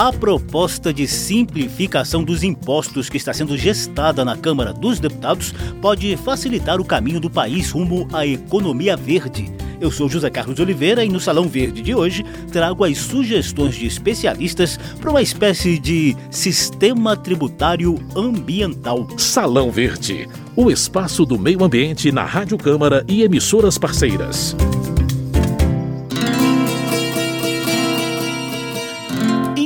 A proposta de simplificação dos impostos que está sendo gestada na Câmara dos Deputados pode facilitar o caminho do país rumo à economia verde. Eu sou José Carlos Oliveira e no Salão Verde de hoje trago as sugestões de especialistas para uma espécie de sistema tributário ambiental. Salão Verde, o espaço do meio ambiente na Rádio Câmara e emissoras parceiras.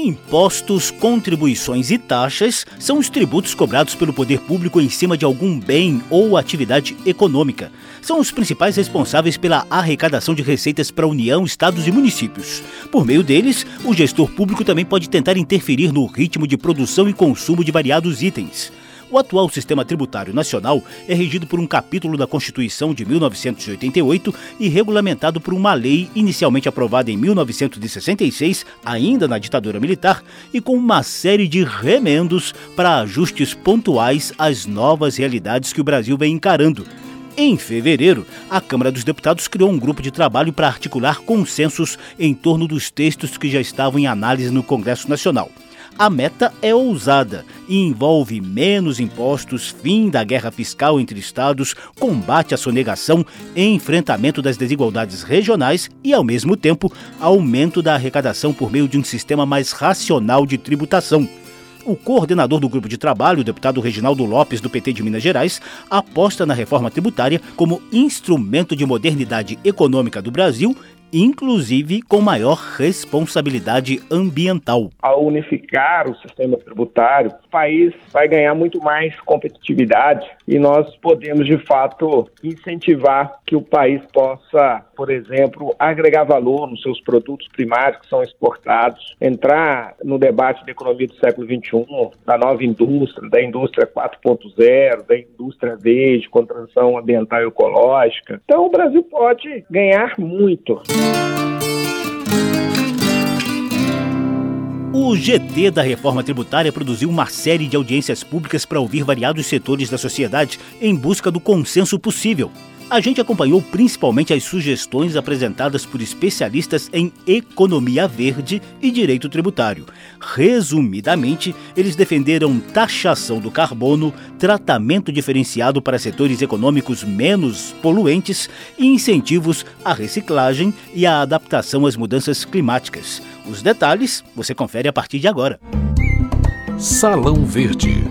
Impostos, contribuições e taxas são os tributos cobrados pelo poder público em cima de algum bem ou atividade econômica. São os principais responsáveis pela arrecadação de receitas para a União, estados e municípios. Por meio deles, o gestor público também pode tentar interferir no ritmo de produção e consumo de variados itens. O atual sistema tributário nacional é regido por um capítulo da Constituição de 1988 e regulamentado por uma lei inicialmente aprovada em 1966, ainda na ditadura militar, e com uma série de remendos para ajustes pontuais às novas realidades que o Brasil vem encarando. Em fevereiro, a Câmara dos Deputados criou um grupo de trabalho para articular consensos em torno dos textos que já estavam em análise no Congresso Nacional. A meta é ousada e envolve menos impostos, fim da guerra fiscal entre estados, combate à sonegação, enfrentamento das desigualdades regionais e, ao mesmo tempo, aumento da arrecadação por meio de um sistema mais racional de tributação. O coordenador do grupo de trabalho, o deputado Reginaldo Lopes, do PT de Minas Gerais, aposta na reforma tributária como instrumento de modernidade econômica do Brasil inclusive com maior responsabilidade ambiental. Ao unificar o sistema tributário, o país vai ganhar muito mais competitividade e nós podemos, de fato, incentivar que o país possa, por exemplo, agregar valor nos seus produtos primários que são exportados, entrar no debate da economia do século XXI, da nova indústria, da indústria 4.0, da indústria verde, com transição ambiental e ecológica. Então, o Brasil pode ganhar muito. O GT da reforma tributária produziu uma série de audiências públicas para ouvir variados setores da sociedade em busca do consenso possível. A gente acompanhou principalmente as sugestões apresentadas por especialistas em economia verde e direito tributário. Resumidamente, eles defenderam taxação do carbono, tratamento diferenciado para setores econômicos menos poluentes e incentivos à reciclagem e à adaptação às mudanças climáticas. Os detalhes você confere a partir de agora. Salão Verde.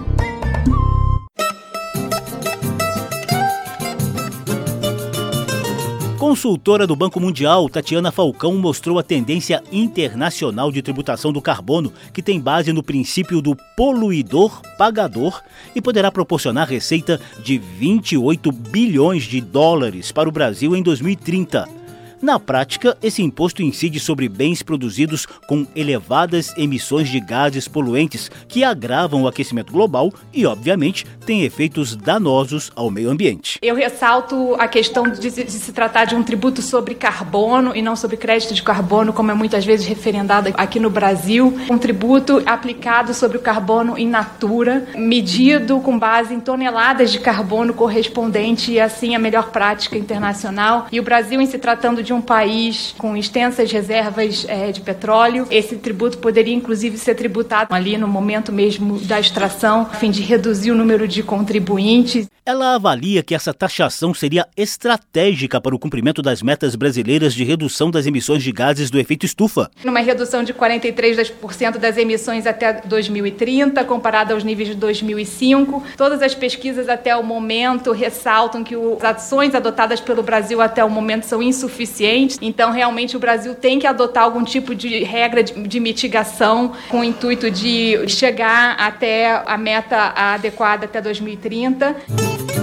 Consultora do Banco Mundial, Tatiana Falcão mostrou a tendência internacional de tributação do carbono, que tem base no princípio do poluidor pagador e poderá proporcionar receita de 28 bilhões de dólares para o Brasil em 2030. Na prática, esse imposto incide sobre bens produzidos com elevadas emissões de gases poluentes que agravam o aquecimento global e, obviamente, têm efeitos danosos ao meio ambiente. Eu ressalto a questão de, de se tratar de um tributo sobre carbono e não sobre crédito de carbono, como é muitas vezes referendado aqui no Brasil. Um tributo aplicado sobre o carbono in natura, medido com base em toneladas de carbono correspondente e, assim, a melhor prática internacional. E o Brasil, em se tratando de um país com extensas reservas é, de petróleo, esse tributo poderia inclusive ser tributado ali no momento mesmo da extração, a fim de reduzir o número de contribuintes. Ela avalia que essa taxação seria estratégica para o cumprimento das metas brasileiras de redução das emissões de gases do efeito estufa. Numa redução de 43% das emissões até 2030, comparada aos níveis de 2005. Todas as pesquisas até o momento ressaltam que as ações adotadas pelo Brasil até o momento são insuficientes. Então, realmente, o Brasil tem que adotar algum tipo de regra de, de mitigação com o intuito de chegar até a meta adequada até 2030.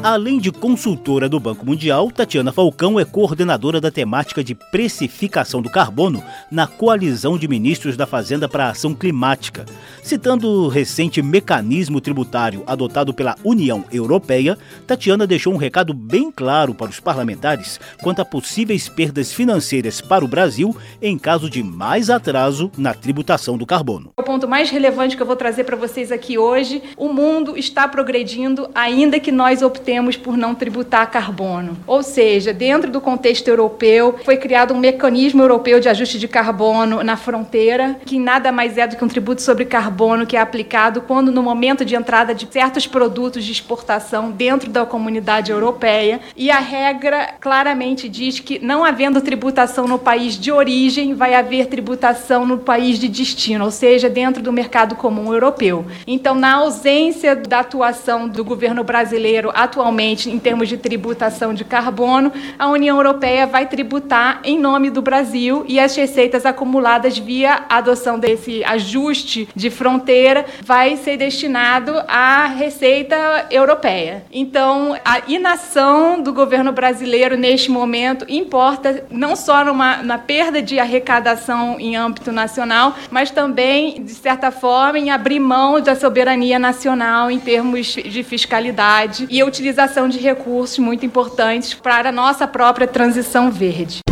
Além de consultora do Banco Mundial, Tatiana Falcão é coordenadora da temática de precificação do carbono na Coalizão de Ministros da Fazenda para a Ação Climática. Citando o recente mecanismo tributário adotado pela União Europeia, Tatiana deixou um recado bem claro para os parlamentares quanto a possíveis perdas financeiras para o Brasil em caso de mais atraso na tributação do carbono. O ponto mais relevante que eu vou trazer para vocês aqui hoje: o mundo está progredindo, ainda que nós optemos temos por não tributar carbono. Ou seja, dentro do contexto europeu, foi criado um mecanismo europeu de ajuste de carbono na fronteira, que nada mais é do que um tributo sobre carbono que é aplicado quando no momento de entrada de certos produtos de exportação dentro da comunidade europeia. E a regra claramente diz que não havendo tributação no país de origem, vai haver tributação no país de destino, ou seja, dentro do mercado comum europeu. Então, na ausência da atuação do governo brasileiro atualmente em termos de tributação de carbono, a União Europeia vai tributar em nome do Brasil e as receitas acumuladas via adoção desse ajuste de fronteira vai ser destinado à receita europeia. Então, a inação do governo brasileiro neste momento importa não só numa, na perda de arrecadação em âmbito nacional, mas também, de certa forma, em abrir mão da soberania nacional em termos de fiscalidade e a utilização de recursos muito importantes para a nossa própria transição verde.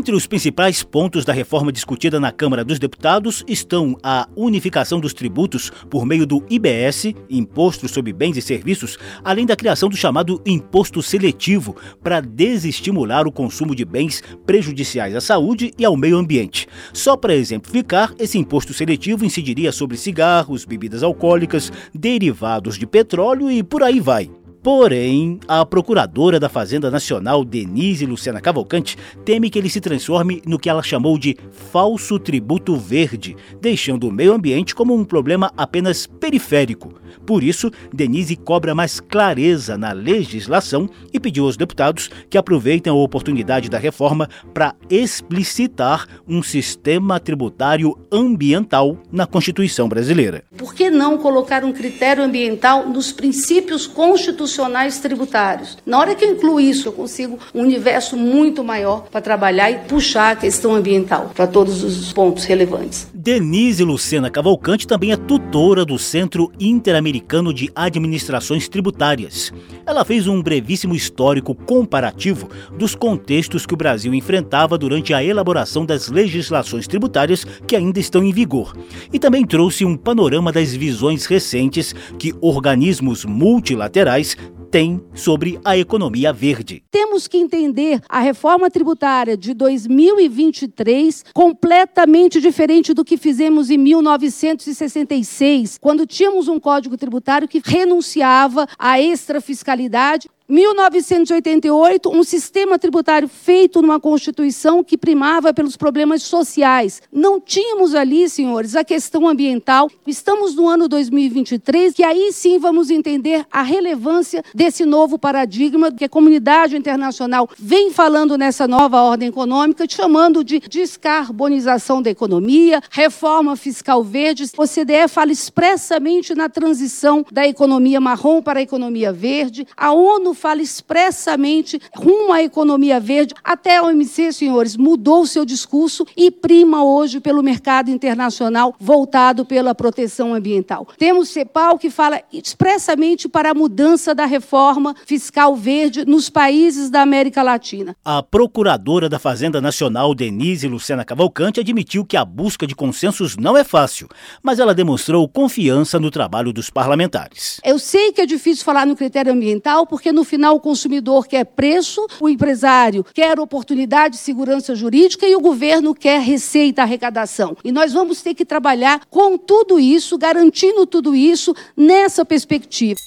Entre os principais pontos da reforma discutida na Câmara dos Deputados estão a unificação dos tributos por meio do IBS, Imposto sobre Bens e Serviços, além da criação do chamado Imposto Seletivo, para desestimular o consumo de bens prejudiciais à saúde e ao meio ambiente. Só para exemplificar, esse imposto seletivo incidiria sobre cigarros, bebidas alcoólicas, derivados de petróleo e por aí vai. Porém, a procuradora da Fazenda Nacional, Denise Luciana Cavalcante, teme que ele se transforme no que ela chamou de falso tributo verde, deixando o meio ambiente como um problema apenas periférico. Por isso, Denise cobra mais clareza na legislação e pediu aos deputados que aproveitem a oportunidade da reforma para explicitar um sistema tributário ambiental na Constituição brasileira. Por que não colocar um critério ambiental nos princípios constitucionais? Constitucionais tributários. Na hora que eu incluo isso, eu consigo um universo muito maior para trabalhar e puxar a questão ambiental para todos os pontos relevantes. Denise Lucena Cavalcante também é tutora do Centro Interamericano de Administrações Tributárias. Ela fez um brevíssimo histórico comparativo dos contextos que o Brasil enfrentava durante a elaboração das legislações tributárias que ainda estão em vigor. E também trouxe um panorama das visões recentes que organismos multilaterais tem sobre a economia verde. Temos que entender a reforma tributária de 2023 completamente diferente do que fizemos em 1966, quando tínhamos um código tributário que renunciava à extrafiscalidade 1988, um sistema tributário feito numa Constituição que primava pelos problemas sociais. Não tínhamos ali, senhores, a questão ambiental. Estamos no ano 2023, que aí sim vamos entender a relevância desse novo paradigma que a comunidade internacional vem falando nessa nova ordem econômica, chamando de descarbonização da economia, reforma fiscal verde. O CDE fala expressamente na transição da economia marrom para a economia verde. A ONU fala expressamente rumo à economia verde. Até a OMC, senhores, mudou o seu discurso e prima hoje pelo mercado internacional voltado pela proteção ambiental. Temos CEPAL que fala expressamente para a mudança da reforma fiscal verde nos países da América Latina. A procuradora da Fazenda Nacional, Denise Luciana Cavalcante, admitiu que a busca de consensos não é fácil, mas ela demonstrou confiança no trabalho dos parlamentares. Eu sei que é difícil falar no critério ambiental, porque no final o consumidor quer preço, o empresário quer oportunidade, segurança jurídica e o governo quer receita, arrecadação. E nós vamos ter que trabalhar com tudo isso, garantindo tudo isso nessa perspectiva.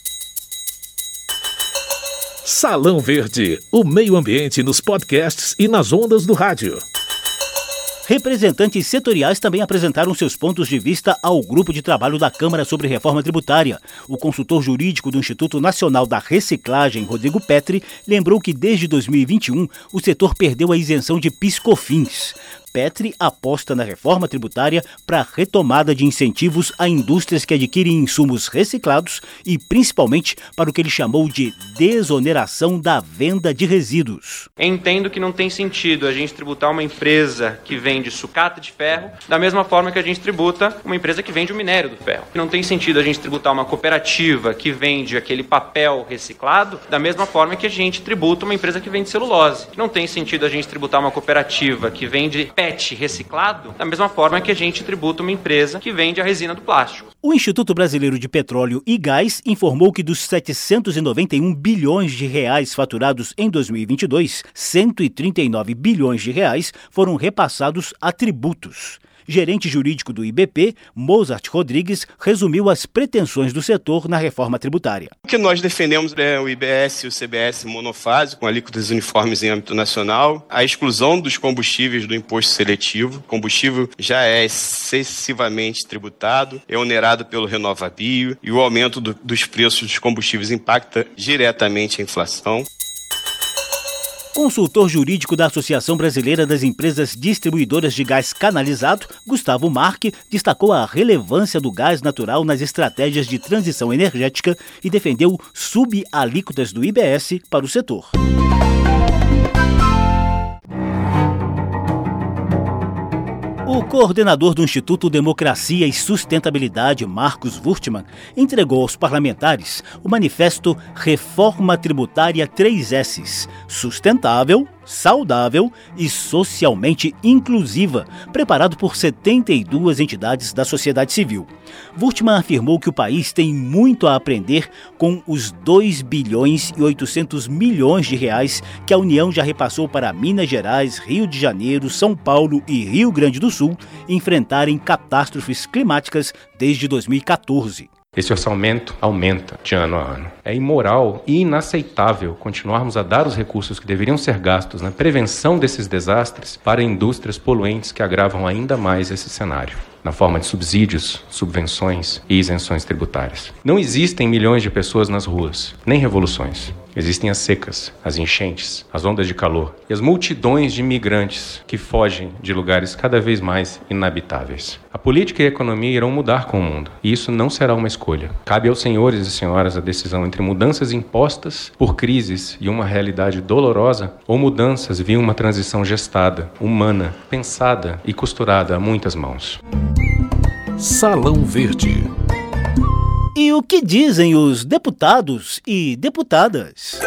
Salão Verde, o meio ambiente nos podcasts e nas ondas do rádio. Representantes setoriais também apresentaram seus pontos de vista ao grupo de trabalho da Câmara sobre reforma tributária. O consultor jurídico do Instituto Nacional da Reciclagem, Rodrigo Petri, lembrou que desde 2021 o setor perdeu a isenção de piscofins. Petri aposta na reforma tributária para a retomada de incentivos a indústrias que adquirem insumos reciclados e principalmente para o que ele chamou de desoneração da venda de resíduos. Entendo que não tem sentido a gente tributar uma empresa que vende sucata de ferro da mesma forma que a gente tributa uma empresa que vende o minério do ferro. Não tem sentido a gente tributar uma cooperativa que vende aquele papel reciclado da mesma forma que a gente tributa uma empresa que vende celulose. Não tem sentido a gente tributar uma cooperativa que vende PET reciclado, da mesma forma que a gente tributa uma empresa que vende a resina do plástico. O Instituto Brasileiro de Petróleo e Gás informou que dos 791 bilhões de reais faturados em 2022, 139 bilhões de reais foram repassados a tributos. Gerente jurídico do IBP, Mozart Rodrigues, resumiu as pretensões do setor na reforma tributária. O que nós defendemos é o IBS e o CBS monofásico, com alíquotas uniformes em âmbito nacional, a exclusão dos combustíveis do imposto seletivo. O combustível já é excessivamente tributado, é onerado pelo Renovabio e o aumento do, dos preços dos combustíveis impacta diretamente a inflação. Consultor jurídico da Associação Brasileira das Empresas Distribuidoras de Gás Canalizado, Gustavo Marque, destacou a relevância do gás natural nas estratégias de transição energética e defendeu subalíquotas do IBS para o setor. O coordenador do Instituto Democracia e Sustentabilidade, Marcos Wurtmann, entregou aos parlamentares o manifesto Reforma Tributária 3S Sustentável, saudável e socialmente inclusiva, preparado por 72 entidades da sociedade civil. Wurtmann afirmou que o país tem muito a aprender com os 2 bilhões e 800 milhões de reais que a União já repassou para Minas Gerais, Rio de Janeiro, São Paulo e Rio Grande do Sul enfrentarem catástrofes climáticas desde 2014. Esse orçamento aumenta de ano a ano. É imoral e inaceitável continuarmos a dar os recursos que deveriam ser gastos na prevenção desses desastres para indústrias poluentes que agravam ainda mais esse cenário na forma de subsídios, subvenções e isenções tributárias. Não existem milhões de pessoas nas ruas, nem revoluções. Existem as secas, as enchentes, as ondas de calor e as multidões de imigrantes que fogem de lugares cada vez mais inabitáveis. A política e a economia irão mudar com o mundo, e isso não será uma escolha. Cabe aos senhores e senhoras a decisão entre mudanças impostas por crises e uma realidade dolorosa ou mudanças via uma transição gestada, humana, pensada e costurada a muitas mãos. Salão Verde. E o que dizem os deputados e deputadas?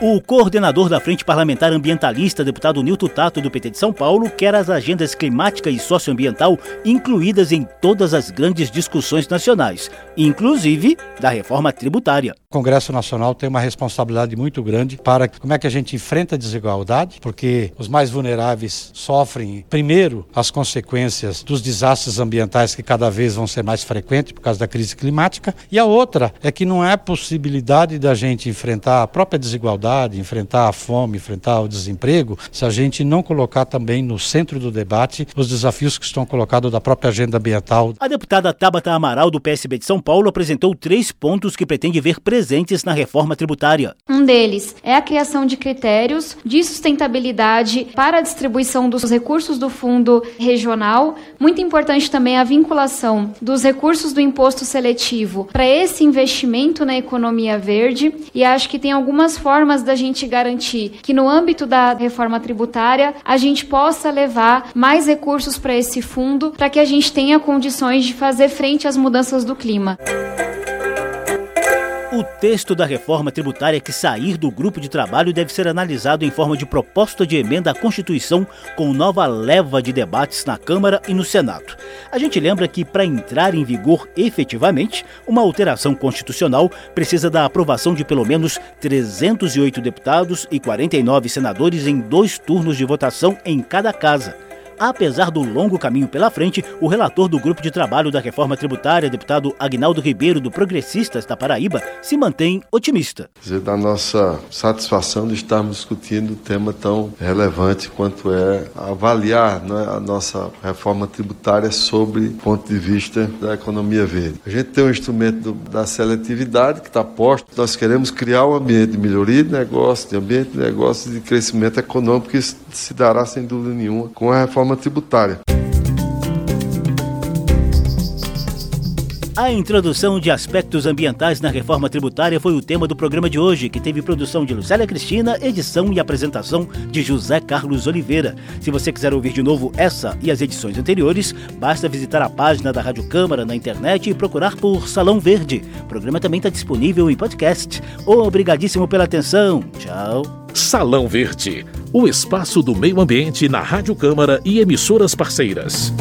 O coordenador da Frente Parlamentar Ambientalista, deputado Nilton Tato, do PT de São Paulo, quer as agendas climática e socioambiental incluídas em todas as grandes discussões nacionais, inclusive da reforma tributária. O Congresso Nacional tem uma responsabilidade muito grande para como é que a gente enfrenta a desigualdade, porque os mais vulneráveis sofrem, primeiro, as consequências dos desastres ambientais que cada vez vão ser mais frequentes por causa da crise climática, e a outra é que não é possibilidade da gente enfrentar a própria desigualdade desigualdade, enfrentar a fome, enfrentar o desemprego, se a gente não colocar também no centro do debate os desafios que estão colocados da própria agenda ambiental. A deputada Tabata Amaral, do PSB de São Paulo, apresentou três pontos que pretende ver presentes na reforma tributária. Um deles é a criação de critérios de sustentabilidade para a distribuição dos recursos do fundo regional. Muito importante também a vinculação dos recursos do imposto seletivo para esse investimento na economia verde. E acho que tem algumas formas formas da gente garantir que no âmbito da reforma tributária a gente possa levar mais recursos para esse fundo para que a gente tenha condições de fazer frente às mudanças do clima. O texto da reforma tributária que sair do grupo de trabalho deve ser analisado em forma de proposta de emenda à Constituição com nova leva de debates na Câmara e no Senado. A gente lembra que, para entrar em vigor efetivamente, uma alteração constitucional precisa da aprovação de pelo menos 308 deputados e 49 senadores em dois turnos de votação em cada casa. Apesar do longo caminho pela frente, o relator do grupo de trabalho da reforma tributária, deputado Agnaldo Ribeiro, do Progressistas da Paraíba, se mantém otimista. Dizer da nossa satisfação de estarmos discutindo um tema tão relevante quanto é avaliar né, a nossa reforma tributária sobre o ponto de vista da economia verde. A gente tem um instrumento da seletividade que está posto. Nós queremos criar um ambiente de melhoria de negócio, de ambiente de negócio e de crescimento econômico que se dará sem dúvida nenhuma com a reforma tributária. A introdução de aspectos ambientais na reforma tributária foi o tema do programa de hoje, que teve produção de Lucélia Cristina, edição e apresentação de José Carlos Oliveira. Se você quiser ouvir de novo essa e as edições anteriores, basta visitar a página da Rádio Câmara na internet e procurar por Salão Verde. O programa também está disponível em podcast. Obrigadíssimo pela atenção. Tchau. Salão Verde, o espaço do meio ambiente na Rádio Câmara e emissoras parceiras.